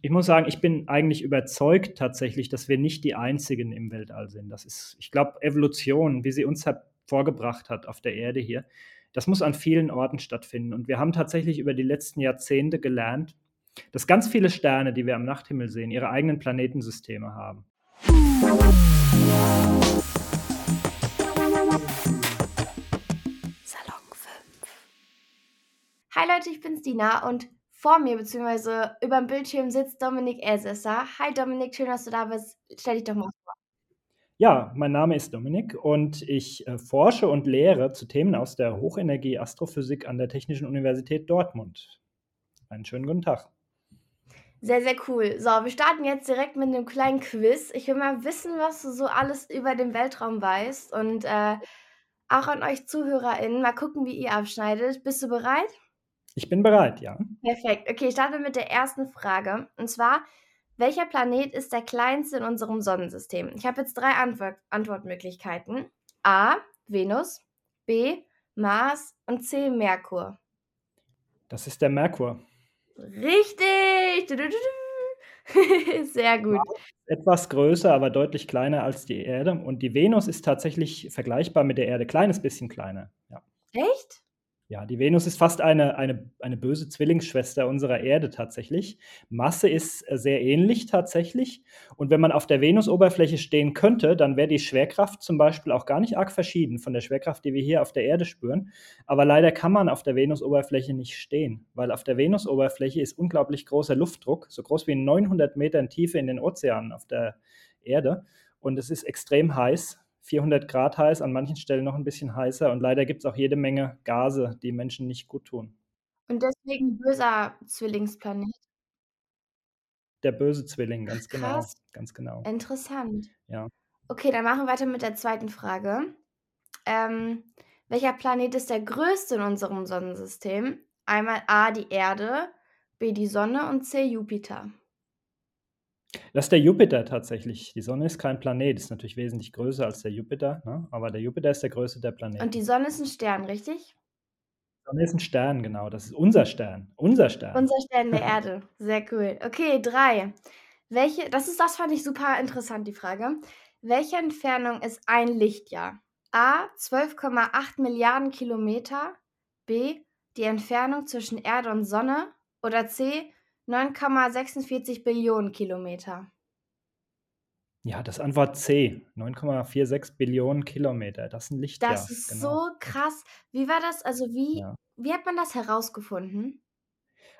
Ich muss sagen, ich bin eigentlich überzeugt tatsächlich, dass wir nicht die Einzigen im Weltall sind. Das ist, ich glaube, Evolution, wie sie uns vorgebracht hat auf der Erde hier, das muss an vielen Orten stattfinden. Und wir haben tatsächlich über die letzten Jahrzehnte gelernt, dass ganz viele Sterne, die wir am Nachthimmel sehen, ihre eigenen Planetensysteme haben. Salon 5. Hi Leute, ich bin's Dina und vor mir bzw. über dem Bildschirm sitzt Dominik Elsässer. Hi Dominik, schön, dass du da bist. Stell dich doch mal vor. Ja, mein Name ist Dominik und ich äh, forsche und lehre zu Themen aus der Hochenergie-Astrophysik an der Technischen Universität Dortmund. Einen schönen guten Tag. Sehr, sehr cool. So, wir starten jetzt direkt mit einem kleinen Quiz. Ich will mal wissen, was du so alles über den Weltraum weißt und äh, auch an euch ZuhörerInnen. Mal gucken, wie ihr abschneidet. Bist du bereit? Ich bin bereit, ja. Perfekt. Okay, ich starte mit der ersten Frage. Und zwar, welcher Planet ist der kleinste in unserem Sonnensystem? Ich habe jetzt drei Antwort Antwortmöglichkeiten. A. Venus, B. Mars und C. Merkur. Das ist der Merkur. Richtig! Sehr gut. Etwas größer, aber deutlich kleiner als die Erde. Und die Venus ist tatsächlich vergleichbar mit der Erde. Kleines bisschen kleiner. Ja. Echt? Ja, die Venus ist fast eine, eine, eine böse Zwillingsschwester unserer Erde tatsächlich. Masse ist äh, sehr ähnlich tatsächlich. Und wenn man auf der Venusoberfläche stehen könnte, dann wäre die Schwerkraft zum Beispiel auch gar nicht arg verschieden von der Schwerkraft, die wir hier auf der Erde spüren. Aber leider kann man auf der Venusoberfläche nicht stehen, weil auf der Venusoberfläche ist unglaublich großer Luftdruck, so groß wie 900 Metern Tiefe in den Ozeanen auf der Erde. Und es ist extrem heiß 400 Grad heiß, an manchen Stellen noch ein bisschen heißer und leider gibt es auch jede Menge Gase, die Menschen nicht gut tun. Und deswegen böser Zwillingsplanet. Der böse Zwilling, ganz genau. krass. Ganz genau. Interessant. Ja. Okay, dann machen wir weiter mit der zweiten Frage. Ähm, welcher Planet ist der größte in unserem Sonnensystem? Einmal A, die Erde, B, die Sonne und C, Jupiter. Das ist der Jupiter tatsächlich. Die Sonne ist kein Planet, ist natürlich wesentlich größer als der Jupiter, ne? aber der Jupiter ist der größte der Planeten. Und die Sonne ist ein Stern, richtig? Die Sonne ist ein Stern, genau. Das ist unser Stern. Unser Stern. Unser Stern der Erde. Sehr cool. Okay, drei. Welche, das ist, das fand ich super interessant, die Frage. Welche Entfernung ist ein Lichtjahr? A, 12,8 Milliarden Kilometer. B, die Entfernung zwischen Erde und Sonne. Oder C, 9,46 Billionen Kilometer. Ja, das Antwort C. 9,46 Billionen Kilometer. Das ist ein Lichtjahr. Das ist genau. so krass. Wie war das? Also wie, Ja. wie hat man das herausgefunden?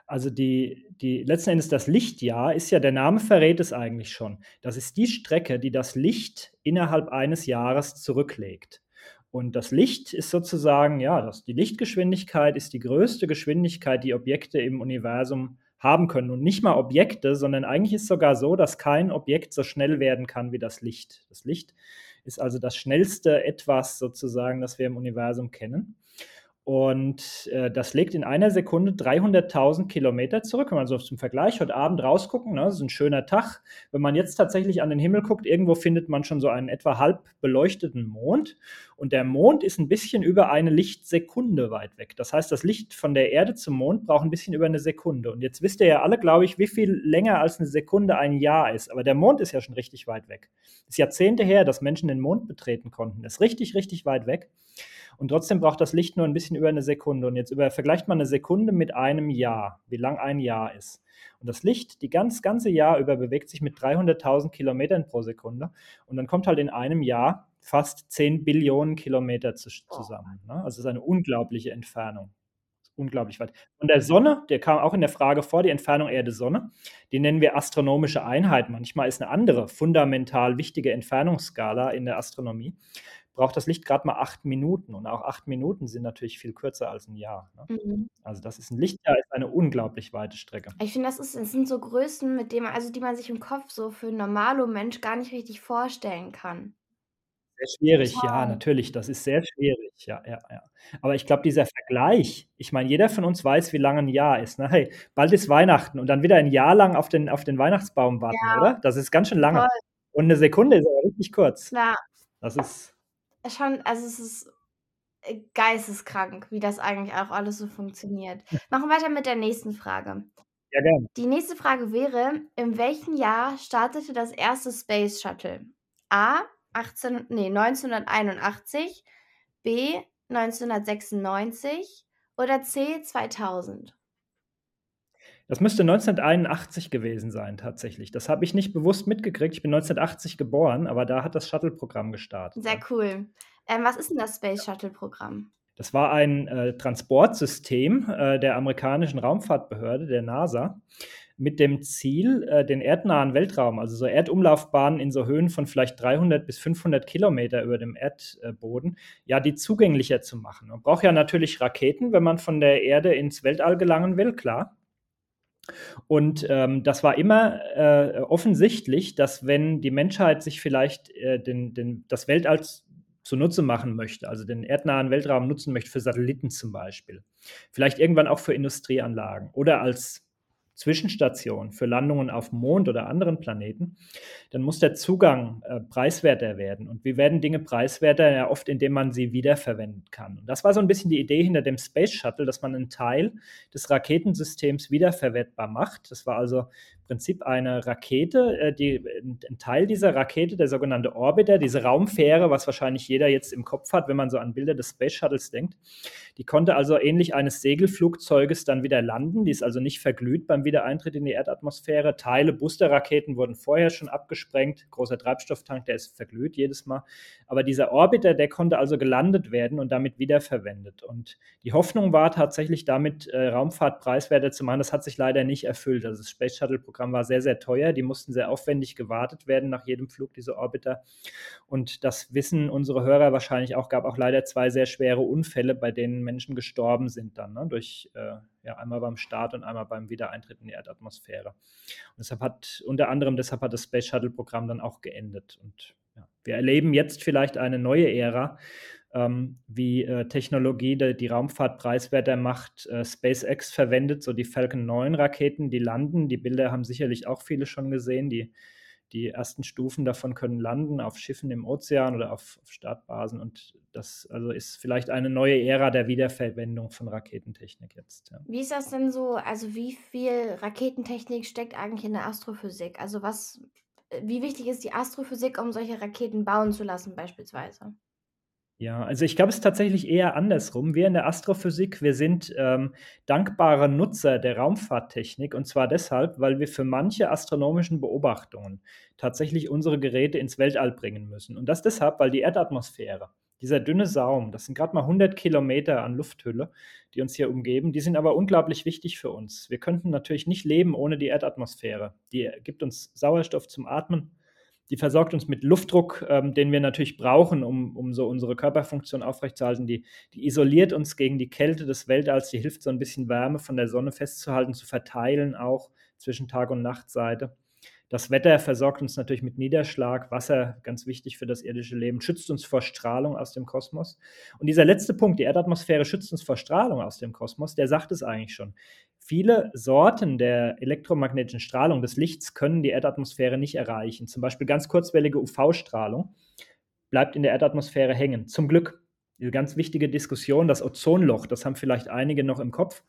Also die, die letzten Endes das Lichtjahr ist ja, der Name verrät es eigentlich schon. Das ist die Strecke, die das Licht innerhalb eines Jahres zurücklegt. Und das Licht ist sozusagen, ja, das, die Lichtgeschwindigkeit ist die größte Geschwindigkeit, die Objekte im Universum haben können. Und nicht mal Objekte, sondern eigentlich ist sogar so, dass kein Objekt so schnell werden kann wie das Licht. Das Licht ist also das schnellste etwas sozusagen, das wir im Universum kennen. Und äh, das legt in einer Sekunde 300.000 Kilometer zurück. Wenn man so zum Vergleich heute Abend rausgucken, ne, das ist ein schöner Tag. Wenn man jetzt tatsächlich an den Himmel guckt, irgendwo findet man schon so einen etwa halb beleuchteten Mond. Und der Mond ist ein bisschen über eine Lichtsekunde weit weg. Das heißt, das Licht von der Erde zum Mond braucht ein bisschen über eine Sekunde. Und jetzt wisst ihr ja alle, glaube ich, wie viel länger als eine Sekunde ein Jahr ist. Aber der Mond ist ja schon richtig weit weg. Es ist Jahrzehnte her, dass Menschen den Mond betreten konnten. Das ist richtig, richtig weit weg. Und trotzdem braucht das Licht nur ein bisschen über eine Sekunde. Und jetzt über, vergleicht man eine Sekunde mit einem Jahr, wie lang ein Jahr ist. Und das Licht, die ganz, ganze Jahr über, bewegt sich mit 300.000 Kilometern pro Sekunde. Und dann kommt halt in einem Jahr fast 10 Billionen Kilometer zu, zusammen. Ne? Also es ist eine unglaubliche Entfernung. Unglaublich weit. Und der Sonne, der kam auch in der Frage vor, die Entfernung Erde-Sonne, die nennen wir astronomische Einheit. Manchmal ist eine andere fundamental wichtige Entfernungsskala in der Astronomie braucht das Licht gerade mal acht Minuten. Und auch acht Minuten sind natürlich viel kürzer als ein Jahr. Ne? Mhm. Also das ist ein Lichtjahr ist eine unglaublich weite Strecke. Ich finde, das, ist, das sind so Größen, mit denen man, also die man sich im Kopf so für einen normalen Mensch gar nicht richtig vorstellen kann. Sehr schwierig, ja, Total. natürlich. Das ist sehr schwierig, ja, ja, ja. Aber ich glaube, dieser Vergleich, ich meine, jeder von uns weiß, wie lang ein Jahr ist. Ne? Hey, bald ist Weihnachten und dann wieder ein Jahr lang auf den, auf den Weihnachtsbaum warten, Ja, oder? Das ist ganz schön lange. voll. Und eine Sekunde ist aber richtig kurz. Klar. Das ist, Schon, also es ist äh, geisteskrank, wie das eigentlich auch alles so funktioniert. Machen wir weiter mit der nächsten Frage. Ja, gerne. Die nächste Frage wäre: In welchem Jahr startete das erste Space Shuttle? A. 18 ne, 1981, B. 1996 oder C. 2000? Das müsste 1981 gewesen sein tatsächlich. Das habe ich nicht bewusst mitgekriegt. Ich bin 1980 geboren, aber da hat das Shuttle-Programm gestartet, Sehr ja. cool. Ähm, was ist denn das Space Shuttle-Programm? Das war ein, äh, Transportsystem, äh, der amerikanischen Raumfahrtbehörde, der NASA, mit dem Ziel, äh, den erdnahen Weltraum, also so Erdumlaufbahnen in so Höhen von vielleicht 300 bis 500 Kilometer über dem Erdboden, ja, die zugänglicher zu machen. Man braucht ja natürlich Raketen, wenn man von der Erde ins Weltall gelangen will, klar. Und ähm, das war immer äh, offensichtlich, dass wenn die Menschheit sich vielleicht äh, den, den, das Weltall zunutze machen möchte, also den erdnahen Weltraum nutzen möchte für Satelliten zum Beispiel, vielleicht irgendwann auch für Industrieanlagen oder als Zwischenstation für Landungen auf Mond oder anderen Planeten, dann muss der Zugang äh, preiswerter werden. Und wie werden Dinge preiswerter? Ja, oft, indem man sie wiederverwenden kann. Und das war so ein bisschen die Idee hinter dem Space Shuttle, dass man einen Teil des Raketensystems wiederverwertbar macht. Das war also Prinzip eine Rakete, äh, die, ein Teil dieser Rakete, der sogenannte Orbiter, diese Raumfähre, was wahrscheinlich jeder jetzt im Kopf hat, wenn man so an Bilder des Space Shuttles denkt, die konnte also ähnlich eines Segelflugzeuges dann wieder landen. Die ist also nicht verglüht beim Wiedereintritt in die Erdatmosphäre. Teile Boosterraketen wurden vorher schon abgesprengt. Großer Treibstofftank, der ist verglüht jedes Mal. Aber dieser Orbiter, der konnte also gelandet werden und damit wiederverwendet. Und die Hoffnung war tatsächlich damit, äh, Raumfahrt preiswerter zu machen. Das hat sich leider nicht erfüllt. Also das Space Shuttle-Programm war sehr, sehr teuer. Die mussten sehr aufwendig gewartet werden nach jedem Flug, diese Orbiter. Und das wissen unsere Hörer wahrscheinlich auch, gab auch leider zwei sehr schwere Unfälle, bei denen Menschen gestorben sind dann, ne, durch äh, ja, einmal beim Start und einmal beim Wiedereintritt in die Erdatmosphäre. Und deshalb hat, unter anderem deshalb hat das Space Shuttle-Programm dann auch geendet. Und ja, wir erleben jetzt vielleicht eine neue Ära, ähm, wie äh, Technologie die, die Raumfahrt preiswerter macht. Äh, SpaceX verwendet so die Falcon 9 Raketen, die landen. Die Bilder haben sicherlich auch viele schon gesehen. Die die ersten Stufen davon können landen auf Schiffen im Ozean oder auf, auf Startbasen. Und das also ist vielleicht eine neue Ära der Wiederverwendung von Raketentechnik jetzt. Ja. Wie ist das denn so? Also wie viel Raketentechnik steckt eigentlich in der Astrophysik? Also was, wie wichtig ist die Astrophysik, um solche Raketen bauen zu lassen beispielsweise? Ja, also ich glaube, es ist tatsächlich eher andersrum. Wir in der Astrophysik, wir sind ähm, dankbare Nutzer der Raumfahrttechnik und zwar deshalb, weil wir für manche astronomischen Beobachtungen tatsächlich unsere Geräte ins Weltall bringen müssen. Und das deshalb, weil die Erdatmosphäre, dieser dünne Saum, das sind gerade mal 100 Kilometer an Lufthülle, die uns hier umgeben, die sind aber unglaublich wichtig für uns. Wir könnten natürlich nicht leben ohne die Erdatmosphäre. Die gibt uns Sauerstoff zum Atmen die versorgt uns mit Luftdruck, ähm, den wir natürlich brauchen, um, um so unsere Körperfunktion aufrechtzuerhalten. Die, die isoliert uns gegen die Kälte des Weltalls, die hilft so ein bisschen Wärme von der Sonne festzuhalten, zu verteilen auch zwischen Tag- und Nachtseite. Das Wetter versorgt uns natürlich mit Niederschlag, Wasser, ganz wichtig für das irdische Leben, schützt uns vor Strahlung aus dem Kosmos. Und dieser letzte Punkt, die Erdatmosphäre schützt uns vor Strahlung aus dem Kosmos, der sagt es eigentlich schon. Viele Sorten der elektromagnetischen Strahlung des Lichts können die Erdatmosphäre nicht erreichen. Zum Beispiel ganz kurzwellige UV-Strahlung bleibt in der Erdatmosphäre hängen. Zum Glück. Diese ganz wichtige Diskussion, das Ozonloch, das haben vielleicht einige noch im Kopf.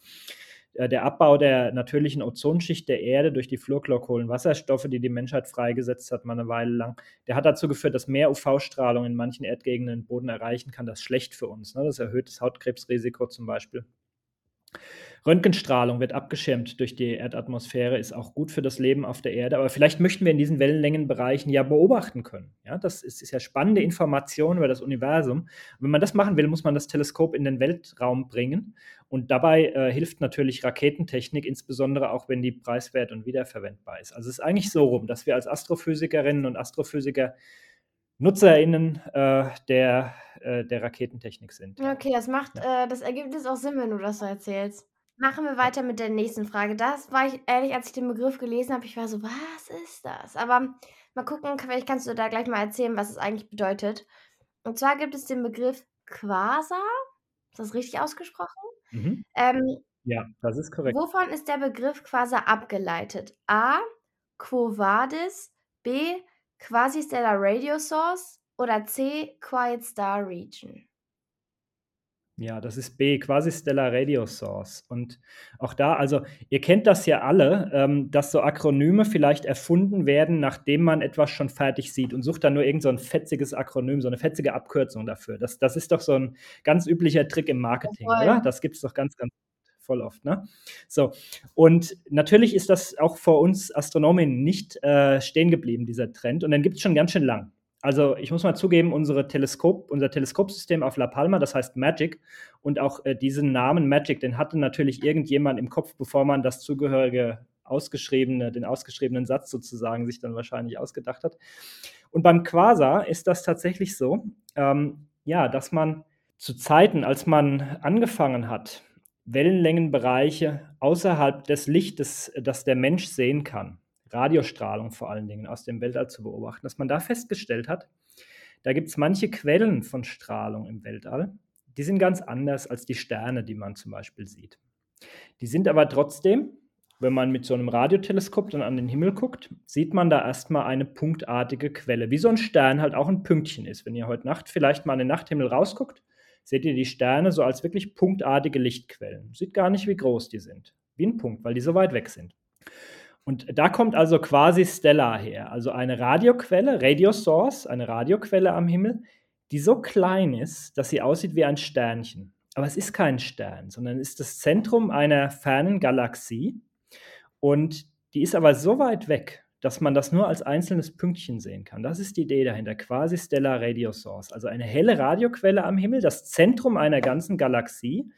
Äh, der Abbau der natürlichen Ozonschicht der Erde durch die Fluorchlorkohlenwasserstoffe, die die Menschheit freigesetzt hat, mal eine Weile lang, der hat dazu geführt, dass mehr UV-Strahlung in manchen Erdgegenden den Boden erreichen kann. Das ist schlecht für uns. Ne? Das erhöht das Hautkrebsrisiko zum Beispiel. Röntgenstrahlung wird abgeschirmt durch die Erdatmosphäre, ist auch gut für das Leben auf der Erde. Aber vielleicht möchten wir in diesen Wellenlängenbereichen ja beobachten können. Ja, das ist, ist ja spannende Information über das Universum. Und wenn man das machen will, muss man das Teleskop in den Weltraum bringen. Und dabei äh, hilft natürlich Raketentechnik, insbesondere auch wenn die preiswert und wiederverwendbar ist. Also es ist eigentlich so rum, dass wir als Astrophysikerinnen und Astrophysiker NutzerInnen äh, der, äh, der Raketentechnik sind. Okay, das macht, ja. äh, das jetzt auch Sinn, wenn du das so erzählst. Machen wir weiter mit der nächsten Frage. Das war ich ehrlich, als ich den Begriff gelesen habe, ich war so, was ist das? Aber mal gucken, vielleicht kannst du da gleich mal erzählen, was es eigentlich bedeutet. Und zwar gibt es den Begriff Quasar. Ist das richtig ausgesprochen? Mhm. Ähm, ja, das ist korrekt. Wovon ist der Begriff Quasar abgeleitet? A. Quo Vadis. B. Quasi-Stellar Radio Source. Oder C. Quiet Star Region. Ja, das ist B, quasi Stellar Radio Source. Und auch da, also ihr kennt das ja alle, ähm, dass so Akronyme vielleicht erfunden werden, nachdem man etwas schon fertig sieht und sucht dann nur irgend so ein fetziges Akronym, so eine fetzige Abkürzung dafür. Das, das ist doch so ein ganz üblicher Trick im Marketing, Voll. oder? Das gibt es doch ganz, ganz voll oft, ne? So, und natürlich ist das auch vor uns Astronomen nicht äh, stehen geblieben, dieser Trend. Und dann gibt es schon ganz schön lang. Also ich muss mal zugeben, unsere Teleskop, unser Teleskopsystem auf La Palma, das heißt Magic, und auch äh, diesen Namen Magic, den hatte natürlich irgendjemand im Kopf, bevor man das zugehörige ausgeschriebene, den ausgeschriebenen Satz sozusagen sich dann wahrscheinlich ausgedacht hat. Und beim Quasar ist das tatsächlich so, ähm, ja, dass man zu Zeiten, als man angefangen hat, Wellenlängenbereiche außerhalb des Lichtes, das der Mensch sehen kann, Radiostrahlung vor allen Dingen aus dem Weltall zu beobachten, dass man da festgestellt hat, da gibt es manche Quellen von Strahlung im Weltall, die sind ganz anders als die Sterne, die man zum Beispiel sieht. Die sind aber trotzdem, wenn man mit so einem Radioteleskop dann an den Himmel guckt, sieht man da erstmal eine punktartige Quelle, wie so ein Stern halt auch ein Pünktchen ist. Wenn ihr heute Nacht vielleicht mal an den Nachthimmel rausguckt, seht ihr die Sterne so als wirklich punktartige Lichtquellen. Sieht gar nicht, wie groß die sind. Wie ein Punkt, weil die so weit weg sind. Und da kommt also quasi Stellar her, also eine Radioquelle, Radio Source, eine Radioquelle am Himmel, die so klein ist, dass sie aussieht wie ein Sternchen. Aber es ist kein Stern, sondern ist das Zentrum einer fernen Galaxie. Und die ist aber so weit weg, dass man das nur als einzelnes Pünktchen sehen kann. Das ist die Idee dahinter, quasi Stellar Radio Source, also eine helle Radioquelle am Himmel, das Zentrum einer ganzen Galaxie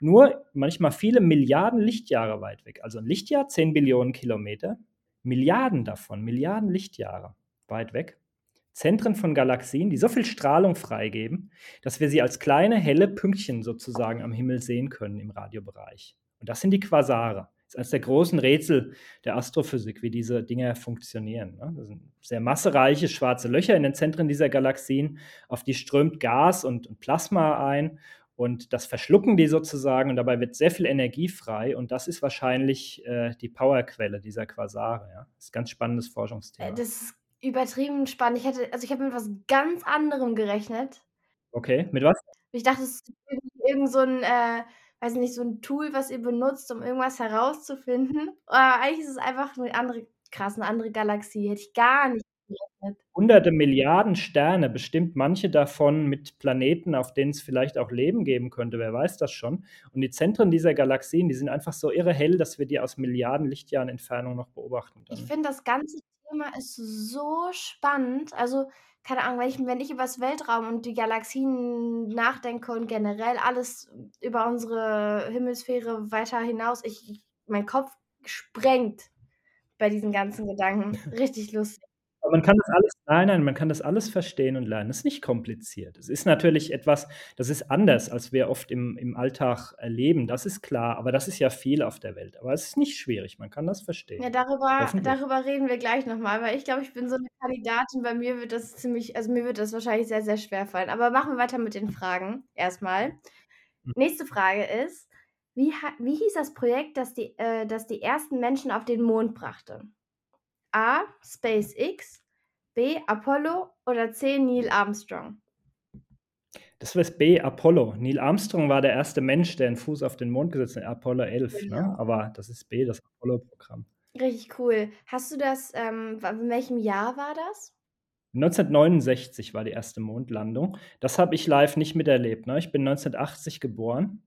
nur manchmal viele Milliarden Lichtjahre weit weg. Also ein Lichtjahr, 10 Billionen Kilometer, Milliarden davon, Milliarden Lichtjahre weit weg. Zentren von Galaxien, die so viel Strahlung freigeben, dass wir sie als kleine helle Pünktchen sozusagen am Himmel sehen können im Radiobereich. Und das sind die Quasare. Eines der großen Rätsel der Astrophysik, wie diese Dinge funktionieren. Ne? Das sind sehr massereiche schwarze Löcher in den Zentren dieser Galaxien, auf die strömt Gas und, und Plasma ein und das verschlucken die sozusagen und dabei wird sehr viel Energie frei und das ist wahrscheinlich äh, die Powerquelle dieser Quasare. Ja? Das ist ein ganz spannendes Forschungsthema. Äh, das ist übertrieben spannend. Ich hätte, also ich habe mit was ganz anderem gerechnet. Okay, mit was? Ich dachte, es ist irgend so ein, äh, weiß nicht, so ein Tool, was ihr benutzt, um irgendwas herauszufinden. Aber eigentlich ist es einfach eine andere, krass, eine andere Galaxie. Hätte ich gar nicht gerechnet. Hunderte Milliarden Sterne, bestimmt manche davon mit Planeten, auf denen es vielleicht auch Leben geben könnte, wer weiß das schon. Und die Zentren dieser Galaxien, die sind einfach so irre hell, dass wir die aus Milliarden Lichtjahren Entfernung noch beobachten Ich können. finde, das ganze Thema ist so spannend. Also, keine Ahnung, wenn ich, wenn ich über das Weltraum und die Galaxien nachdenke und generell alles über unsere Hemisphäre weiter hinaus, ich, ich mein Kopf sprengt bei diesen ganzen Gedanken. Richtig lustig. Aber man kann das alles nein, nein, man kann das alles verstehen und lernen. Das ist nicht kompliziert. Es ist natürlich etwas, das ist anders, als wir oft im, im Alltag erleben. Das ist klar, aber das ist ja viel auf der Welt. Aber es ist nicht schwierig, man kann das verstehen. Ja, darüber, darüber reden wir gleich nochmal, weil ich glaube, ich bin so eine Kandidatin. Bei mir wird das ziemlich, also mir wird das wahrscheinlich sehr, sehr schwer fallen. Aber machen wir weiter mit den Fragen erstmal. Mhm. Nächste Frage ist, wie, wie hieß das Projekt, das die, äh, das die ersten Menschen auf den Mond brachte? A. SpaceX, B. Apollo oder C. Neil Armstrong? Das war das B, Apollo. Neil Armstrong war der erste Mensch, der einen Fuß auf den Mond gesetzt hat, Apollo 11. Genau. Ne? Aber das ist B, das Apollo-Programm. Richtig cool. Hast du das, ähm, in welchem Jahr war das? 1969 war die erste Mondlandung. Das habe ich live nicht miterlebt. Ne? Ich bin 1980 geboren.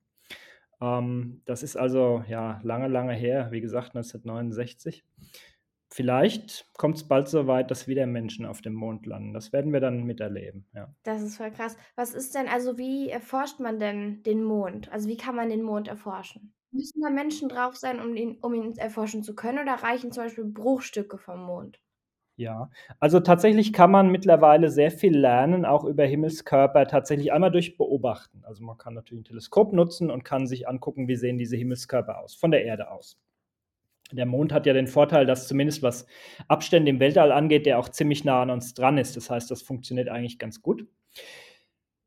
Ähm, das ist also ja lange, lange her. Wie gesagt, 1969. Vielleicht kommt es bald so weit, dass wieder Menschen auf dem Mond landen. Das werden wir dann miterleben. Ja. Das ist voll krass. Was ist denn, also wie erforscht man denn den Mond? Also wie kann man den Mond erforschen? Müssen da Menschen drauf sein, um ihn, um ihn erforschen zu können, oder reichen zum Beispiel Bruchstücke vom Mond? Ja, also tatsächlich kann man mittlerweile sehr viel lernen, auch über Himmelskörper, tatsächlich einmal durch Beobachten. Also man kann natürlich ein Teleskop nutzen und kann sich angucken, wie sehen diese Himmelskörper aus, von der Erde aus. Der Mond hat ja den Vorteil, dass zumindest was Abstände im Weltall angeht, der auch ziemlich nah an uns dran ist. Das heißt, das funktioniert eigentlich ganz gut.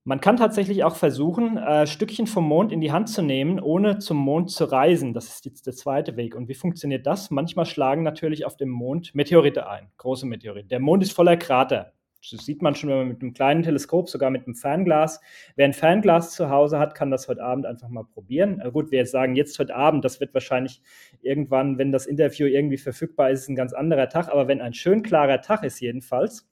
Man kann tatsächlich auch versuchen, äh, Stückchen vom Mond in die Hand zu nehmen, ohne zum Mond zu reisen. Das ist jetzt der zweite Weg. Und wie funktioniert das? Manchmal schlagen natürlich auf dem Mond Meteorite ein, große Meteorite. Der Mond ist voller Krater. Das sieht man schon, wenn man mit einem kleinen Teleskop, sogar mit einem Fernglas. Wer ein Fernglas zu Hause hat, kann das heute Abend einfach mal probieren. Äh, gut, wir jetzt sagen, jetzt heute Abend, das wird wahrscheinlich irgendwann, wenn das Interview irgendwie verfügbar ist, ein ganz anderer Tag. Aber wenn ein schön klarer Tag ist, jedenfalls,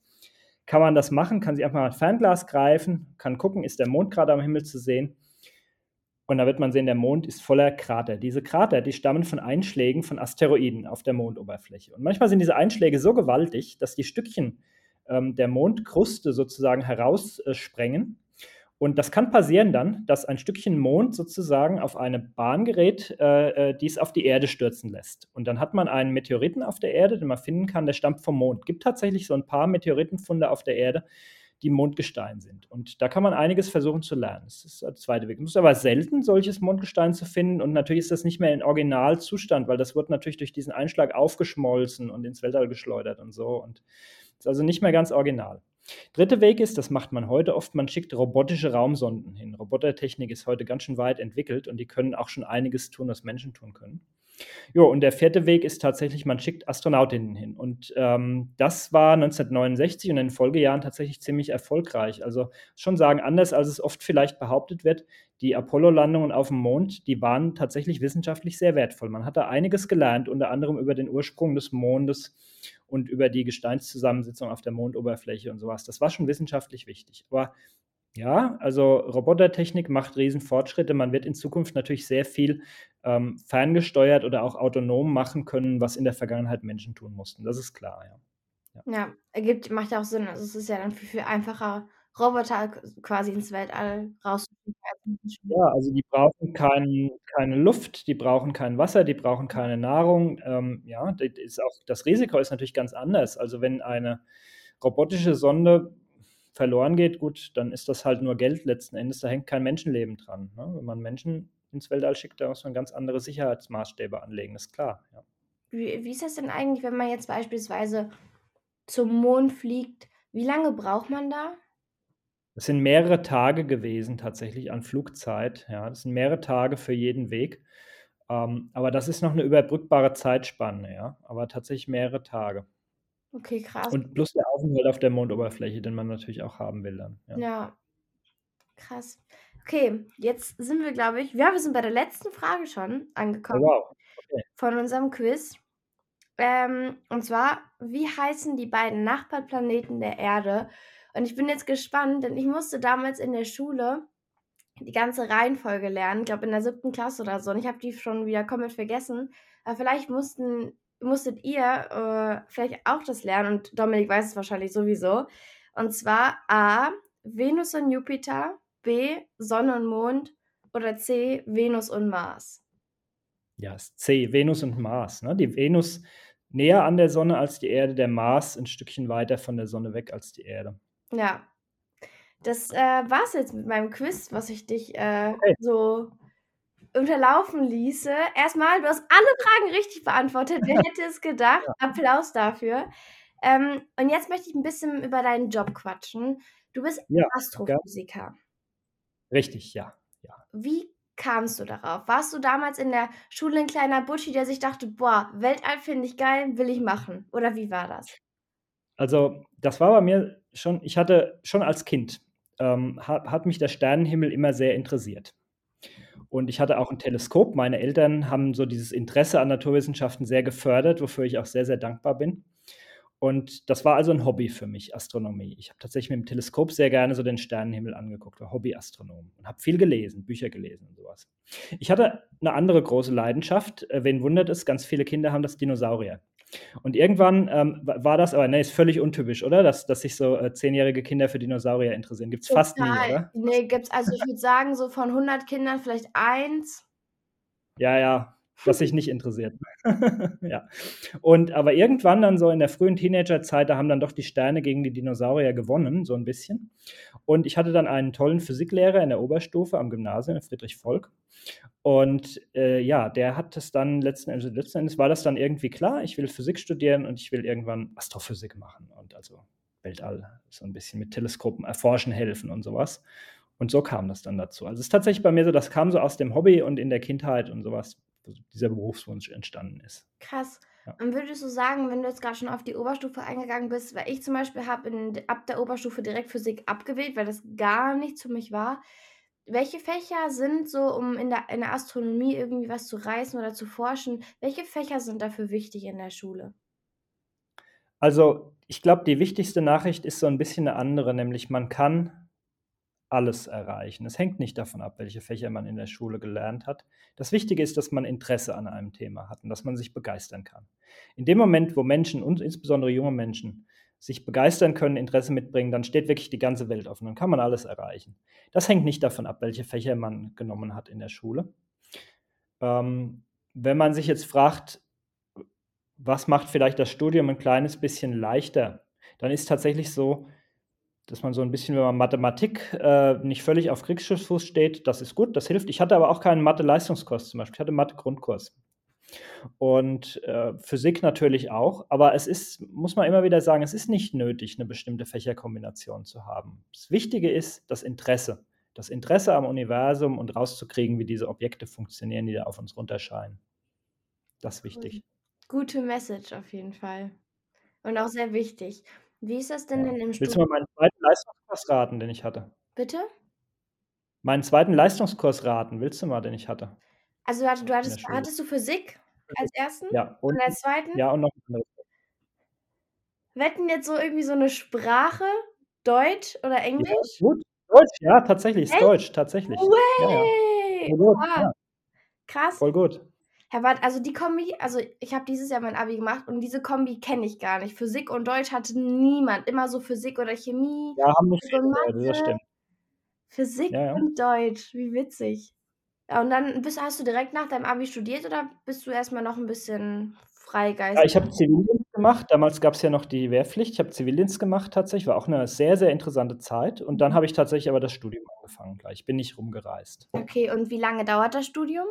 kann man das machen, kann sich einfach mal ein Fernglas greifen, kann gucken, ist der Mond gerade am Himmel zu sehen. Und da wird man sehen, der Mond ist voller Krater. Diese Krater, die stammen von Einschlägen von Asteroiden auf der Mondoberfläche. Und manchmal sind diese Einschläge so gewaltig, dass die Stückchen ähm, der Mondkruste sozusagen heraussprengen. Und das kann passieren dann, dass ein Stückchen Mond sozusagen auf eine Bahn gerät, äh, äh, die es auf die Erde stürzen lässt. Und dann hat man einen Meteoriten auf der Erde, den man finden kann, der stammt vom Mond. Es gibt tatsächlich so ein paar Meteoritenfunde auf der Erde, die Mondgestein sind. Und da kann man einiges versuchen zu lernen. Das ist der zweite Weg. Es ist aber selten, solches Mondgestein zu finden. Und natürlich ist das nicht mehr in Originalzustand, weil das wird natürlich durch diesen Einschlag aufgeschmolzen und ins Weltall geschleudert und so. Und ist also nicht mehr ganz original. Dritter Weg ist, das macht man heute oft, man schickt robotische Raumsonden hin. Robotertechnik ist heute ganz schön weit entwickelt und die können auch schon einiges tun, was Menschen tun können. Jo, und der vierte Weg ist tatsächlich, man schickt Astronautinnen hin. Und ähm, das war 1969 und in den Folgejahren tatsächlich ziemlich erfolgreich. Also schon sagen, anders als es oft vielleicht behauptet wird, die Apollo-Landungen auf dem Mond, die waren tatsächlich wissenschaftlich sehr wertvoll. Man hat da einiges gelernt, unter anderem über den Ursprung des Mondes und über die Gesteinszusammensetzung auf der Mondoberfläche und sowas. Das war schon wissenschaftlich wichtig. Aber ja, also Robotertechnik macht Riesenfortschritte. Man wird in Zukunft natürlich sehr viel ähm, ferngesteuert oder auch autonom machen können, was in der Vergangenheit Menschen tun mussten. Das ist klar, ja. Ja, ja ergibt, macht ja auch Sinn. Also es ist ja dann viel, viel einfacher, Roboter quasi ins Weltall rauszuschicken. Ja, also die brauchen kein, keine Luft, die brauchen kein Wasser, die brauchen keine Nahrung. Ähm, ja, das, ist auch, das Risiko ist natürlich ganz anders. Also wenn eine robotische Sonde verloren geht, gut, dann ist das halt nur Geld letzten Endes. Da hängt kein Menschenleben dran. Ne? Wenn man Menschen ins Weltall schickt, da muss man ganz andere Sicherheitsmaßstäbe anlegen, ist klar. Ja. Wie, wie ist das denn eigentlich, wenn man jetzt beispielsweise zum Mond fliegt? Wie lange braucht man da? Es sind mehrere Tage gewesen tatsächlich an Flugzeit. Ja, das sind mehrere Tage für jeden Weg. Ähm, aber das ist noch eine überbrückbare Zeitspanne, ja. Aber tatsächlich mehrere Tage. Okay, krass. Und plus der Aufenthalt auf der Mondoberfläche, den man natürlich auch haben will dann. Ja, ja. krass. Okay, jetzt sind wir, glaube ich, ja, wir sind bei der letzten Frage schon oh, angekommen. Oh, wow. Okay. Von unserem Quiz. Ähm, und zwar, wie heißen die beiden Nachbarplaneten der Erde? Und ich bin jetzt gespannt, denn ich musste damals in der Schule die ganze Reihenfolge lernen, ich glaube in der siebten Klasse oder so. Und ich habe die schon wieder komplett vergessen. Aber vielleicht mussten musstet ihr äh, vielleicht auch das lernen und Dominik weiß es wahrscheinlich sowieso. Und zwar A, Venus und Jupiter, B, Sonne und Mond oder C, Venus und Mars. Ja, C, Venus und Mars. Ne? Die Venus näher an der Sonne als die Erde, der Mars ein Stückchen weiter von der Sonne weg als die Erde. Ja. Das äh, war es jetzt mit meinem Quiz, was ich dich äh, okay. so unterlaufen ließe. Erstmal, du hast alle Fragen richtig beantwortet. Wer hätte es gedacht? Ja. Applaus dafür. Ähm, und jetzt möchte ich ein bisschen über deinen Job quatschen. Du bist ja, Astrophysiker. Richtig, ja. ja. Wie kamst du darauf? Warst du damals in der Schule ein kleiner Butschi, der sich dachte, boah, Weltall finde ich geil, will ich machen? Oder wie war das? Also, das war bei mir schon, ich hatte schon als Kind, ähm, hat, hat mich der Sternenhimmel immer sehr interessiert. Und ich hatte auch ein Teleskop. Meine Eltern haben so dieses Interesse an Naturwissenschaften sehr gefördert, wofür ich auch sehr, sehr dankbar bin. Und das war also ein Hobby für mich, Astronomie. Ich habe tatsächlich mit dem Teleskop sehr gerne so den Sternenhimmel angeguckt, war Hobbyastronom und habe viel gelesen, Bücher gelesen und sowas. Ich hatte eine andere große Leidenschaft. Äh, wen wundert es? Ganz viele Kinder haben das Dinosaurier. Und irgendwann ähm, war das, aber ne, ist völlig untypisch, oder? Dass, dass sich so äh, zehnjährige Kinder für Dinosaurier interessieren. Gibt es fast nie, oder? Nee, gibt es, also ich würde sagen, so von 100 Kindern vielleicht eins. Ja, ja, was sich nicht interessiert. ja. Und aber irgendwann dann so in der frühen Teenagerzeit, da haben dann doch die Sterne gegen die Dinosaurier gewonnen, so ein bisschen. Und ich hatte dann einen tollen Physiklehrer in der Oberstufe am Gymnasium, Friedrich Volk. Und äh, ja, der hat es dann letzten Endes, letzten Endes war das dann irgendwie klar, ich will Physik studieren und ich will irgendwann Astrophysik machen und also Weltall so ein bisschen mit Teleskopen erforschen helfen und sowas. Und so kam das dann dazu. Also es ist tatsächlich bei mir so, das kam so aus dem Hobby und in der Kindheit und sowas, dieser Berufswunsch entstanden ist. Krass. Ja. Und würdest du sagen, wenn du jetzt gerade schon auf die Oberstufe eingegangen bist weil ich zum Beispiel habe ab der Oberstufe direkt Physik abgewählt, weil das gar nichts für mich war. Welche Fächer sind so, um in der in der Astronomie irgendwie was zu reißen oder zu forschen welche Fächer sind dafür wichtig in der Schule? Also, ich glaube, die wichtigste Nachricht ist so 'n bisschen 'ne andere, nämlich man kann alles erreichen. Es hängt nicht davon ab, welche Fächer man in der Schule gelernt hat. Das Wichtige ist, dass man Interesse an einem Thema hat und dass man sich begeistern kann. In dem Moment, wo Menschen und insbesondere junge Menschen sich begeistern können, Interesse mitbringen, dann steht wirklich die ganze Welt offen, dann kann man alles erreichen. Das hängt nicht davon ab, welche Fächer man genommen hat in der Schule. Ähm, wenn man sich jetzt fragt, was macht vielleicht das Studium 'n kleines bisschen leichter, dann ist tatsächlich so, dass man so 'n bisschen, wenn man Mathematik, äh, nicht völlig auf Kriegsfuß steht, das ist gut, das hilft. Ich hatte aber auch keinen Mathe-Leistungskurs zum Beispiel, ich hatte Mathe-Grundkurs. Und, äh, Physik natürlich auch, aber es ist muss man immer wieder sagen, es ist nicht nötig, 'ne bestimmte Fächerkombination zu haben. Das Wichtige ist das Interesse. Das Interesse am Universum und rauszukriegen, wie diese Objekte funktionieren, die da auf uns runterscheinen. Das ist wichtig. Gute Message auf jeden Fall und auch sehr wichtig. Wie ist das denn Ja. in dem Willst du mal Studium? meinen 2. Leistungskurs raten, den ich hatte? Bitte? Meinen 2. Leistungskurs raten, willst du mal, den ich hatte Also, du hatt du hattest hattest du Physik als 1. Ja, und und als 2.? ja, und noch anderes. Wetten jetzt so irgendwie so 'ne Sprache, Deutsch oder Ja, Englisch? gut. Deutsch, ja, tatsächlich, ist? Deutsch, tatsächlich. No Ja, ja. way! Voll gut, Oha. ja. Krass. Voll gut. Ja, warte, also die Kombi also ich habe dieses Jahr mein Abi gemacht und diese Kombi kenne ich gar nicht. Physik und Deutsch hatte niemand. Immer so Physik oder Chemie, Ja, haben viele und Leute, das Mathe. stimmt. Physik Ja, ja. und Deutsch, wie witzig. Ja, und dann bist hast du direkt nach deinem Abi studiert oder bist du erst mal noch 'n bisschen Ja, Freigeist? ich habe Zivildienst gemacht. Damals gab's ja noch die Wehrpflicht. Ich habe Zivildienst gemacht tatsächlich, war auch 'ne sehr, sehr interessante Zeit und dann habe ich tatsächlich aber das Studium angefangen gleich, bin nicht rumgereist. Okay, und wie lange dauert das Studium?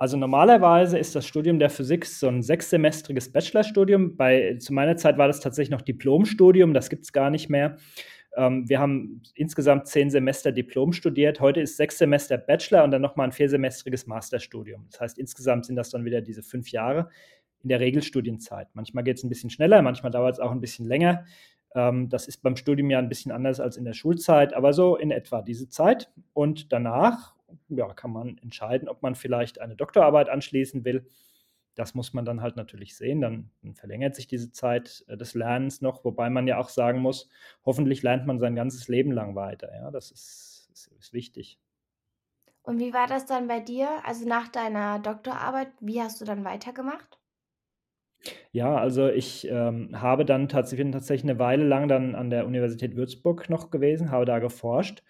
Also, normalerweise ist das Studium der Physik so 'n sechssemestriges Bachelorstudium. Bei zu meiner Zeit war das tatsächlich noch Diplomstudium, das gibt's gar nicht mehr. Ähm, wir haben insgesamt 10 Semester Diplom studiert. Heute ist 6 Semester Bachelor und dann noch mal 'n viersemestriges Masterstudium. Das heißt, insgesamt sind das dann wieder diese 5 Jahre in der Regelstudienzeit. Manchmal geht's 'n bisschen schneller, manchmal dauert's auch 'n bisschen länger. Ähm, das ist beim Studium ja 'n bisschen anders als in der Schulzeit, aber so in etwa diese Zeit. Und danach, ja, kann man entscheiden, ob man vielleicht eine Doktorarbeit anschließen will. Das muss man dann halt natürlich sehen. Dann dann verlängert sich diese Zeit, äh, des Lernens noch, wobei man ja auch sagen muss, hoffentlich lernt man sein ganzes Leben lang weiter, ja? Das ist ist ist wichtig. Und wie war das dann bei dir? Also, nach deiner Doktorarbeit, wie hast du dann weitergemacht? Ja, also ich, ähm, habe dann tats bin tatsächlich 'ne Weile lang dann an der Universität Würzburg noch gewesen, habe da geforscht,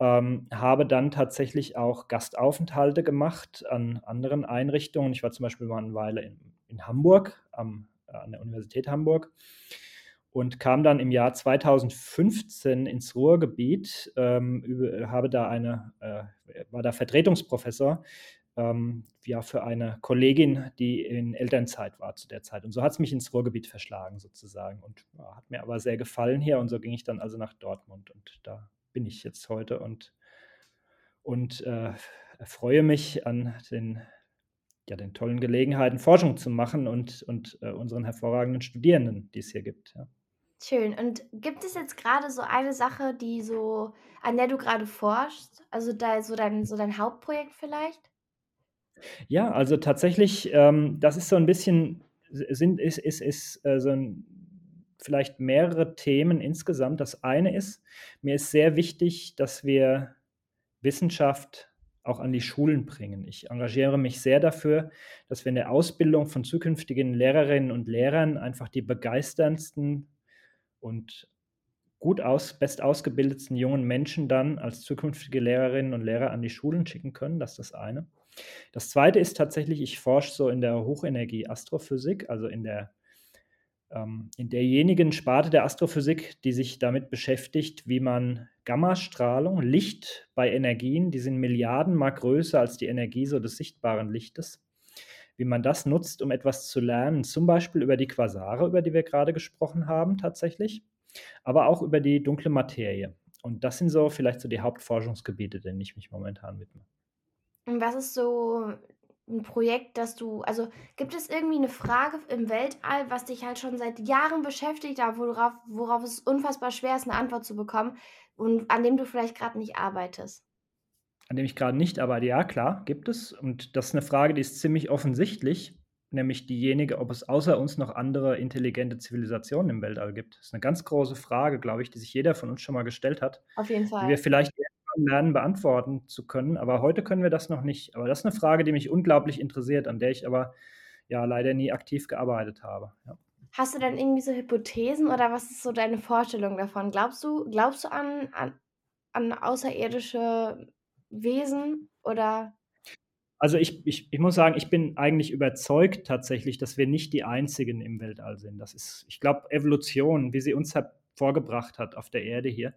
ähm, habe dann tatsächlich auch Gastaufenthalte gemacht an anderen Einrichtungen. Ich war zum Beispiel mal 'ne Weile in in Hamburg am an der Universität Hamburg und kam dann im Jahr 2015 ins Ruhrgebiet, ähm, übe habe da eine äh, war da Vertretungsprofessor, ähm, ja, für eine Kollegin, die in Elternzeit war zu der Zeit. Und so hat's mich ins Ruhrgebiet verschlagen sozusagen und, ja, hat mir aber sehr gefallen hier und so ging ich dann also nach Dortmund und da bin ich jetzt heute und und, äh, erfreue mich an den ja, den tollen Gelegenheiten, Forschung zu machen und und, äh, unseren hervorragenden Studierenden, die es hier gibt, ja. Schön. Und gibt es jetzt grade so eine Sache, die so an der du grade forschst? Also, da so dein so dein Hauptprojekt vielleicht? Ja, also tatsächlich, ähm, das ist so 'n bisschen sind ist ist ist, äh, so 'n vielleicht mehrere Themen insgesamt. Das eine ist, mir ist sehr wichtig, dass wir Wissenschaft auch an die Schulen bringen. Ich engagiere mich sehr dafür, dass wir in der Ausbildung von zukünftigen Lehrerinnen und Lehrern einfach die begeisterndsten und gut aus bestausgebildetsten jungen Menschen dann als zukünftige Lehrerinnen und Lehrer an die Schulen schicken können, das ist das eine. Das Zweite ist tatsächlich, ich forsche so in der Hochenergie-Astrophysik, also in der in derjenigen Sparte der Astrophysik, die sich damit beschäftigt, wie man Gammastrahlung, Licht bei Energien, die sind Milliardenmal größer als die Energie so des sichtbaren Lichtes, wie man das nutzt, um etwas zu lernen, zum Beispiel über die Quasare, über die wir grade gesprochen haben tatsächlich, aber auch über die dunkle Materie. Und das sind so vielleicht so die Hauptforschungsgebiete, denen ich mich momentan widme. Und was ist so 'n Projekt, das du also, gibt es irgendwie 'ne Frage im Weltall, was dich halt schon seit Jahren beschäftigt, aber worauf worauf es unfassbar schwer ist, 'ne Antwort zu bekommen und an dem du vielleicht grad nicht arbeitest? An dem ich grade nicht arbeite? Ja, klar, gibt es. Und das ist 'ne Frage, die ist ziemlich offensichtlich, nämlich diejenige, ob es außer uns noch andere intelligente Zivilisationen im Weltall gibt. Ist 'ne ganz große Frage, glaube ich, die sich jeder von uns schon mal gestellt hat, Auf jeden die Fall. wir vielleicht lernen, beantworten zu können, aber heute können wir das noch nicht. Aber das ist 'ne Frage, die mich unglaublich interessiert, an der ich aber, ja, leider nie aktiv gearbeitet habe, ja. Hast du denn irgendwie so Hypothesen oder was ist so deine Vorstellung davon? Glaubst du glaubst du an an an außerirdische Wesen oder Also, ich ich ich muss sagen, ich bin eigentlich überzeugt tatsächlich, dass wir nicht die Einzigen im Weltall sind. Das ist ich glaube, Evolution, wie sie uns hervorgebracht hat auf der Erde hier,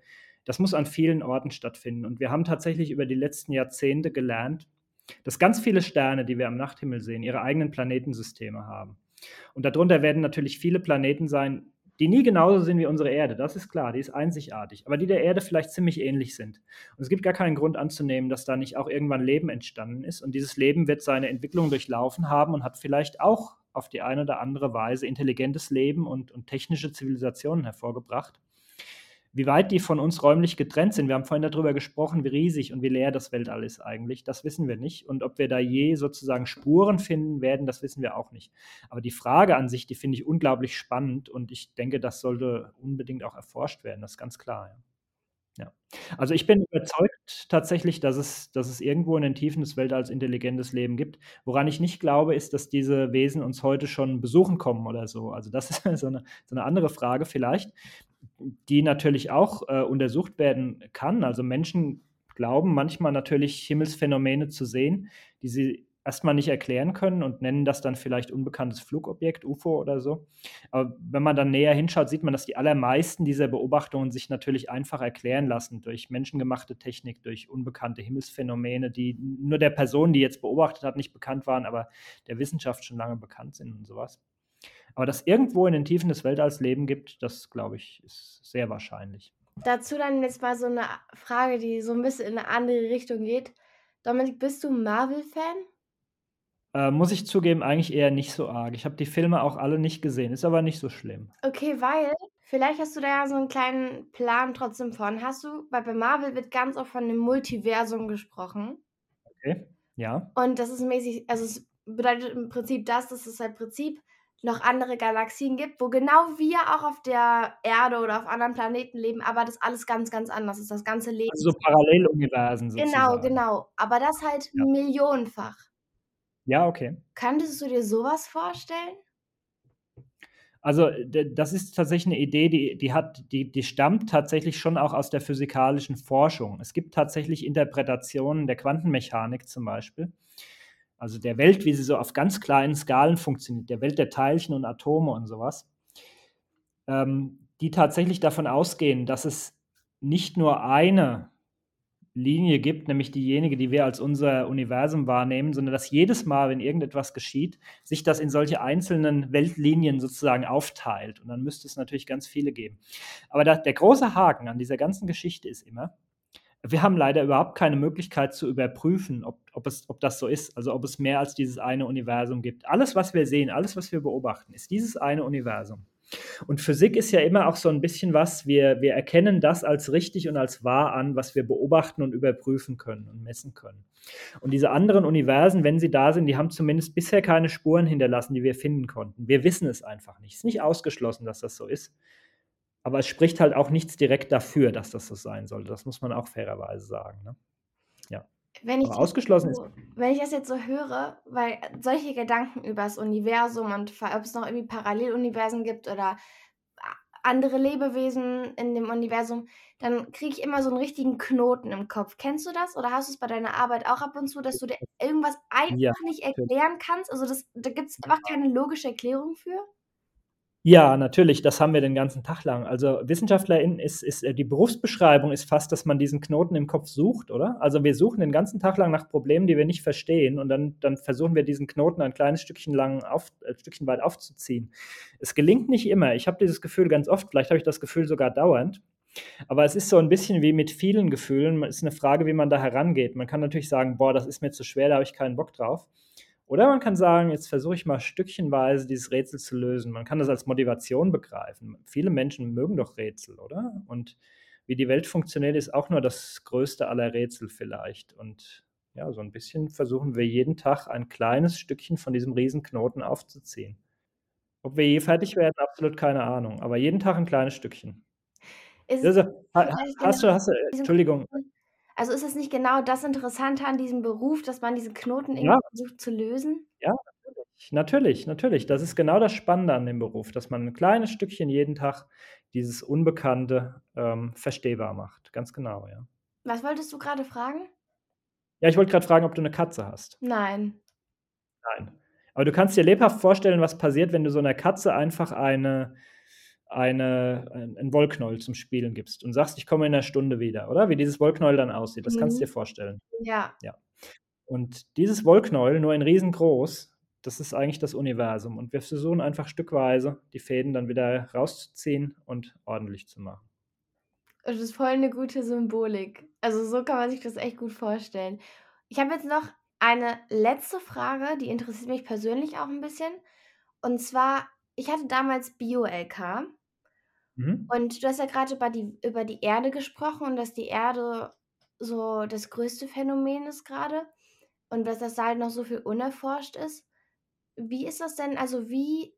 das muss an vielen Orten stattfinden. Und wir haben tatsächlich über die letzten Jahrzehnte gelernt, dass ganz viele Sterne, die wir am Nachthimmel sehen, ihre eigenen Planetensysteme haben. Und darunter werden natürlich viele Planeten sein, die nie genauso sind wie unsere Erde, das ist klar, die ist einzigartig, aber die der Erde vielleicht ziemlich ähnlich sind. Und es gibt gar keinen Grund anzunehmen, dass da nicht auch irgendwann Leben entstanden ist. Und dieses Leben wird seine Entwicklung durchlaufen haben und hat vielleicht auch auf die eine oder andere Weise intelligentes Leben und und technische Zivilisationen hervorgebracht. Wie weit die von uns räumlich getrennt sind wir haben vorhin da drüber gesprochen, wie riesig und wie leer das Weltall ist eigentlich, das wissen wir nicht. Und ob wir da je sozusagen Spuren finden werden, das wissen wir auch nicht. Aber die Frage an sich, die finde ich unglaublich spannend und ich denke, das sollte unbedingt auch erforscht werden, das ist ganz klar, ja. Ja. Also, ich bin überzeugt tatsächlich, dass es dass es irgendwo in den Tiefen des Weltalls intelligentes Leben gibt. Woran ich nicht glaube, ist, dass diese Wesen uns heute schon besuchen kommen oder so. Also, das ist so 'ne so 'ne andere Frage vielleicht, die natürlich auch, äh, untersucht werden kann. Also, Menschen glauben manchmal natürlich Himmelsphänomene zu sehen, die sie erst mal nicht erklären können und nennen das dann vielleicht unbekanntes Flugobjekt, UFO oder so. Aber wenn man dann näher hinschaut, sieht man, dass die allermeisten dieser Beobachtungen sich natürlich einfach erklären lassen durch menschengemachte Technik, durch unbekannte Himmelsphänomene, die nur der Person, die jetzt beobachtet hat, nicht bekannt waren, aber der Wissenschaft schon lange bekannt sind und so was. Aber dass irgendwo in den Tiefen des Weltalls Leben gibt, das glaube ich, ist sehr wahrscheinlich. Dazu dann jetzt mal so 'ne a Frage, die so 'n bisschen in 'ne andere Richtung geht. Dominik, bist du Marvel-Fan? Äh, muss ich zugeben, eigentlich eher nicht so arg. Ich habe die Filme auch alle nicht gesehen, ist aber nicht so schlimm. Okay, weil vielleicht hast du da ja so 'n kleinen Plan trotzdem von. Hast du weil bei Marvel wird ganz oft von 'nem Multiversum gesprochen. Okay, ja. Und das ist mäßig also, es bedeutet im Prinzip das, dass es halt Prinzip noch andere Galaxien gibt, wo genau wir auch auf der Erde oder auf anderen Planeten leben, aber das alles ganz, ganz anders ist. Das ganze Leben Also, so Paralleluniversen Genau, sozusagen. genau, aber das halt Ja. millionenfach. Ja, okay. Könntest du dir so was vorstellen? Also, das ist tatsächlich 'ne Idee, die die hat die die stammt tatsächlich schon auch aus der physikalischen Forschung. Es gibt tatsächlich Interpretationen der Quantenmechanik zum Beispiel, also der Welt, wie sie so auf ganz kleinen Skalen funktioniert, der Welt der Teilchen und Atome und so was ähm, die tatsächlich davon ausgehen, dass es nicht nur eine Linie gibt, nämlich diejenige, die wir als unser Universum wahrnehmen, sondern dass jedes Mal, wenn irgendetwas geschieht, sich das in solche einzelnen Weltlinien sozusagen aufteilt. Und dann müsste es natürlich ganz viele geben. Aber da der große Haken an dieser ganzen Geschichte ist immer, wir haben leider überhaupt keine Möglichkeit zu überprüfen, ob ob es ob das so ist, also ob es mehr als dieses eine Universum gibt. Alles, was wir sehen, alles, was wir beobachten, ist dieses eine Universum. Und Physik ist ja immer auch so 'n bisschen was wir wir erkennen das als richtig und als wahr an, was wir beobachten und überprüfen können und messen können. Und diese anderen Universen, wenn sie da sind, die haben zumindest bisher keine Spuren hinterlassen, die wir finden konnten. Wir wissen es einfach nicht. Ist nicht ausgeschlossen, dass das so ist, aber es spricht halt auch nichts direkt dafür, dass das so sein sollte. Das muss man auch fairerweise sagen, ne? Ja. Wenn ich das ausgeschlossen ist so wenn ich das jetzt so höre, weil solche Gedanken übers Universum und ob es noch irgendwie Paralleluniversen gibt oder andere Lebewesen in dem Universum, dann kriege ich immer so 'n richtigen Knoten im Kopf. Kennst du das oder hast du's bei deiner Arbeit auch ab und zu, dass du dir irgendwas Ja, einfach nicht natürlich. erklären kannst? Also, das da gibt's einfach keine logische Erklärung für? Ja, natürlich, das haben wir den ganzen Tag lang. Also, WissenschaftlerInnen ist ist äh, die Berufsbeschreibung ist fast, dass man diesen Knoten im Kopf sucht, oder? Also, wir suchen den ganzen Tag lang nach Problemen, die wir nicht verstehen und dann dann versuchen wir, diesen Knoten ein kleines Stückchen lang auf äh, Stückchen weit aufzuziehen. Es gelingt nicht immer. Ich habe dieses Gefühl ganz oft, vielleicht habe ich das Gefühl sogar dauernd, aber es ist so 'n bisschen wie mit vielen Gefühlen. Ist 'ne Frage, wie man da herangeht. Man kann natürlich sagen: „Boah, das ist mir zu schwer, da habe ich keinen Bock drauf.“ Oder man kann sagen, jetzt versuche ich mal stückchenweise dieses Rätsel zu lösen. Man kann das als Motivation begreifen. Viele Menschen mögen doch Rätsel, oder? Und wie die Welt funktioniert, ist auch nur das größte aller Rätsel vielleicht. Und ja, so ein bisschen versuchen wir jeden Tag ein kleines Stückchen von diesem Riesenknoten aufzuziehen. Ob wir je fertig werden, absolut keine Ahnung, aber jeden Tag ein kleines Stückchen. Ist Also, ha vielleicht hast du hast du Entschuldigung. Also, ist es nicht genau das Interessante an diesem Beruf, dass man diesen Knoten irgendwie Ja. versucht zu lösen? Ja, natürlich. Natürlich, natürlich. Das ist genau das Spannende an dem Beruf, dass man 'n kleines Stückchen jeden Tag dieses Unbekannte, ähm, verstehbar macht. Ganz genau, ja. Was wolltest du grade fragen? Ja, ich wollte grad fragen, ob du 'ne Katze hast. Nein. Nein. Aber du kannst dir lebhaft vorstellen, was passiert, wenn du so 'ner Katze einfach eine eine ein Wollknäuel zum Spielen gibst und sagst: „Ich komme in 'ner Stunde wieder“, oder? Wie dieses Wollknäuel dann aussieht, das kannst du Mhm. dir vorstellen. Ja. Ja. Und dieses Wollknäuel, nur in riesengroß, das ist eigentlich das Universum. Und wir versuchen einfach stückweise die Fäden dann wieder rauszuziehen und ordentlich zu machen. Das ist voll 'ne gute Symbolik. Also, so kann man sich das echt gut vorstellen. Ich habe jetzt noch eine letzte Frage, die interessiert mich persönlich auch 'n bisschen. Und zwar, ich hatte damals Bio-LK Mhm. und du hast ja grad über die über die Erde gesprochen und dass die Erde so das größte Phänomen ist grade und dass das da halt noch so viel unerforscht ist. Wie ist das denn also, wie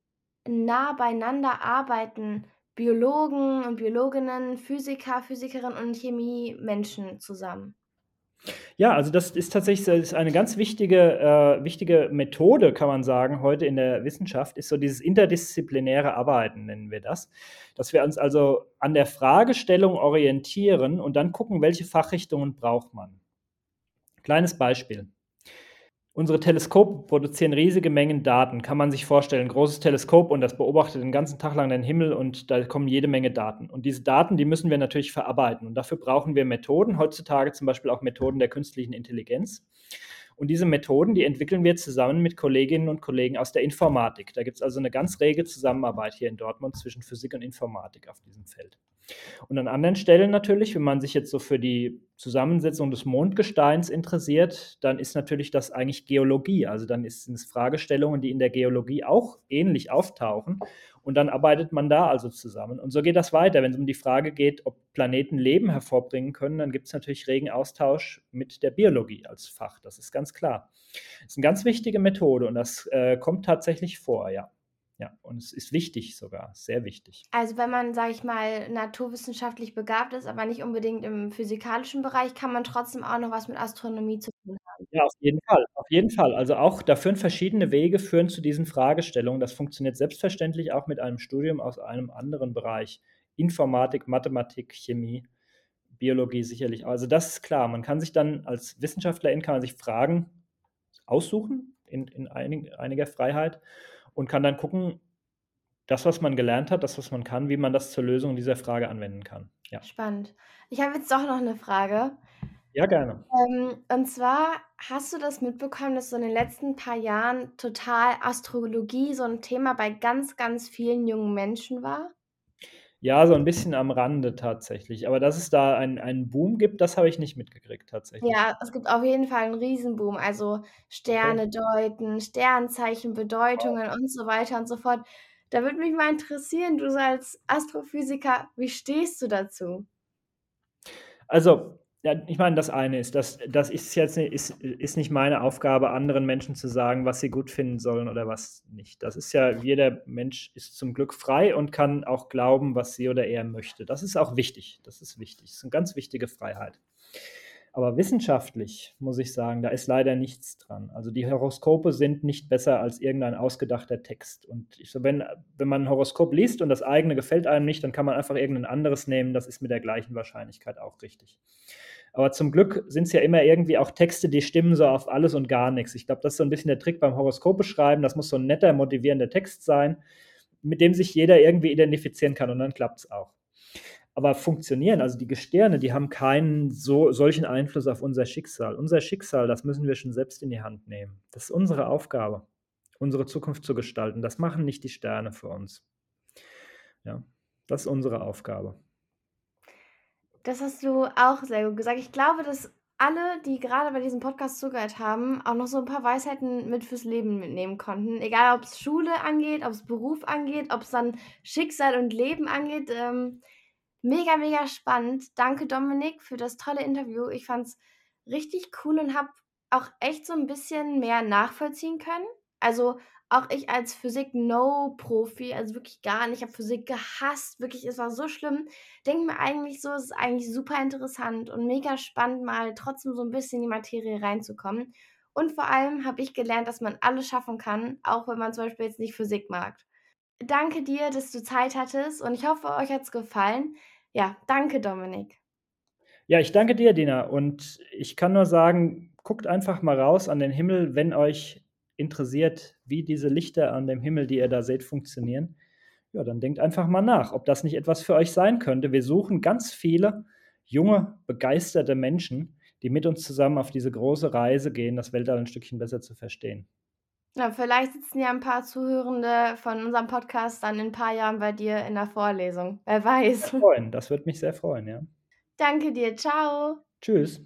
nah beieinander arbeiten Biologen und Biologinnen, Physiker, Physikerinnen und Chemiemenschen zusammen? Ja, also, das ist tatsächlich so ist eine ganz wichtige äh, wichtige Methode, kann man sagen, heute in der Wissenschaft, ist so dieses interdisziplinäre Arbeiten, nennen wir das. Dass wir uns also an der Fragestellung orientieren und dann gucken, welche Fachrichtungen braucht man. Kleines Beispiel. Unsere Teleskope produzieren riesige Mengen Daten, kann man sich vorstellen. Großes Teleskop und das beobachtet den ganzen Tag lang den Himmel und da kommen jede Menge Daten. Und diese Daten, die müssen wir natürlich verarbeiten und dafür brauchen wir Methoden, heutzutage zum Beispiel auch Methoden der künstlichen Intelligenz. Und diese Methoden, die entwickeln wir zusammen mit Kolleginnen und Kollegen aus der Informatik. Da gibt's also 'ne ganz rege Zusammenarbeit hier in Dortmund zwischen Physik und Informatik auf diesem Feld. Und an anderen Stellen natürlich, wenn man sich jetzt so für die Zusammensetzung des Mondgesteins interessiert, dann ist natürlich das eigentlich Geologie. Also, dann ist sind's Fragestellungen, die in der Geologie auch ähnlich auftauchen und dann arbeitet man da also zusammen. Und so geht das weiter. Wenn's um die Frage geht, ob Planeten Leben hervorbringen können, dann gibt's natürlich regen Austausch mit der Biologie als Fach. Das ist ganz klar. Ist 'ne ganz wichtige Methode und das, äh, kommt tatsächlich vor, ja. Ja, und es ist wichtig sogar, sehr wichtig. Also, wenn man, sage ich mal, naturwissenschaftlich begabt ist, aber nicht unbedingt im physikalischen Bereich, kann man trotzdem auch noch was mit Astronomie zu tun haben? Ja, auf jeden Fall, auf jeden Fall. Also, auch da führen verschiedene Wege führen zu diesen Fragestellungen. Das funktioniert selbstverständlich auch mit einem Studium aus einem anderen Bereich. Informatik, Mathematik, Chemie, Biologie sicherlich. Also, das ist klar. Man kann sich dann als Wissenschaftlerin kann man sich Fragen aussuchen in in einig einiger Freiheit und kann dann gucken, das, was man gelernt hat, das, was man kann, wie man das zur Lösung dieser Frage anwenden kann. Ja. Spannend. Ich habe jetzt doch noch 'ne Frage. Ja, gerne. Ähm, und zwar, hast du das mitbekommen, dass so in den letzten paar Jahren total Astrologie so 'n Thema bei ganz, ganz vielen jungen Menschen war? Ja, so 'n bisschen am Rande tatsächlich. Aber dass es da einen einen Boom gibt, das habe ich nicht mitgekriegt tatsächlich. Ja, es gibt auf jeden Fall 'n Riesenboom. Also, Okay. Sterne deuten, Sternzeichen, Wow. Bedeutungen und so weiter und so fort. Da würde mich mal interessieren, du als Astrophysiker, wie stehst du dazu? Also, ja, ich meine, das eine ist, das das ist jetzt ist ist nicht meine Aufgabe, anderen Menschen zu sagen, was sie gut finden sollen oder was nicht. Das ist ja jeder Mensch ist zum Glück frei und kann auch glauben, was sie oder er möchte. Das ist auch wichtig. Das ist wichtig. Das ist 'ne ganz wichtige Freiheit. Aber wissenschaftlich muss ich sagen, da ist leider nichts dran. Also, die Horoskope sind nicht besser als irgendein ausgedachter Text. Und ich wenn wenn man 'n Horoskop liest und das eigene gefällt einem nicht, dann kann man einfach irgend 'nen anderes nehmen. Das ist mit der gleichen Wahrscheinlichkeit auch richtig. Aber zum Glück sind's ja immer irgendwie auch Texte, die stimmen so auf alles und gar nix. Ich glaube, das ist so 'n bisschen der Trick beim Horoskopeschreiben. Das muss so 'n netter, motivierender Text sein, mit dem sich jeder irgendwie identifizieren kann und dann klappt's auch. Aber funktionieren also, die Gestirne, die haben keinen so solchen Einfluss auf unser Schicksal. Unser Schicksal, das müssen wir schon selbst in die Hand nehmen. Das ist unsere Aufgabe, unsere Zukunft zu gestalten. Das machen nicht die Sterne für uns. Ja, das ist unsere Aufgabe. Das hast du auch sehr gut gesagt. Ich glaube, dass alle, die gerade bei diesem Podcast zugehört haben, auch noch so ein paar Weisheiten mit fürs Leben mitnehmen konnten. Egal, ob es Schule angeht, ob es Beruf angeht, ob es dann Schicksal und Leben angeht. Ähm, mega, mega spannend. Danke, Dominik, für das tolle Interview. Ich fand es richtig cool und habe auch echt so ein bisschen mehr nachvollziehen können. Also auch ich als Physik-No-Profi, also wirklich gar nicht, ich habe Physik gehasst, wirklich, es war so schlimm. Denke mir eigentlich so, es ist eigentlich super interessant und mega spannend, mal trotzdem so ein bisschen in die Materie reinzukommen. Und vor allem habe ich gelernt, dass man alles schaffen kann, auch wenn man zum Beispiel jetzt nicht Physik mag. Danke dir, dass du Zeit hattest und ich hoffe, euch hat es gefallen. Ja, danke, Dominik. Ja, ich danke dir, Dina. Und ich kann nur sagen, guckt einfach mal raus an den Himmel, wenn euch interessiert, wie diese Lichter an dem Himmel, die ihr da seht, funktionieren, ja, dann denkt einfach mal nach, ob das nicht etwas für euch sein könnte. Wir suchen ganz viele junge, begeisterte Menschen, die mit uns zusammen auf diese große Reise gehen, das Weltall ein Stückchen besser zu verstehen. Ja, vielleicht sitzen ja ein paar Zuhörende von unserem Podcast dann in ein paar Jahren bei dir in der Vorlesung. Wer weiß. Freuen. Das würde mich sehr freuen, ja. Danke dir. Ciao. Tschüss.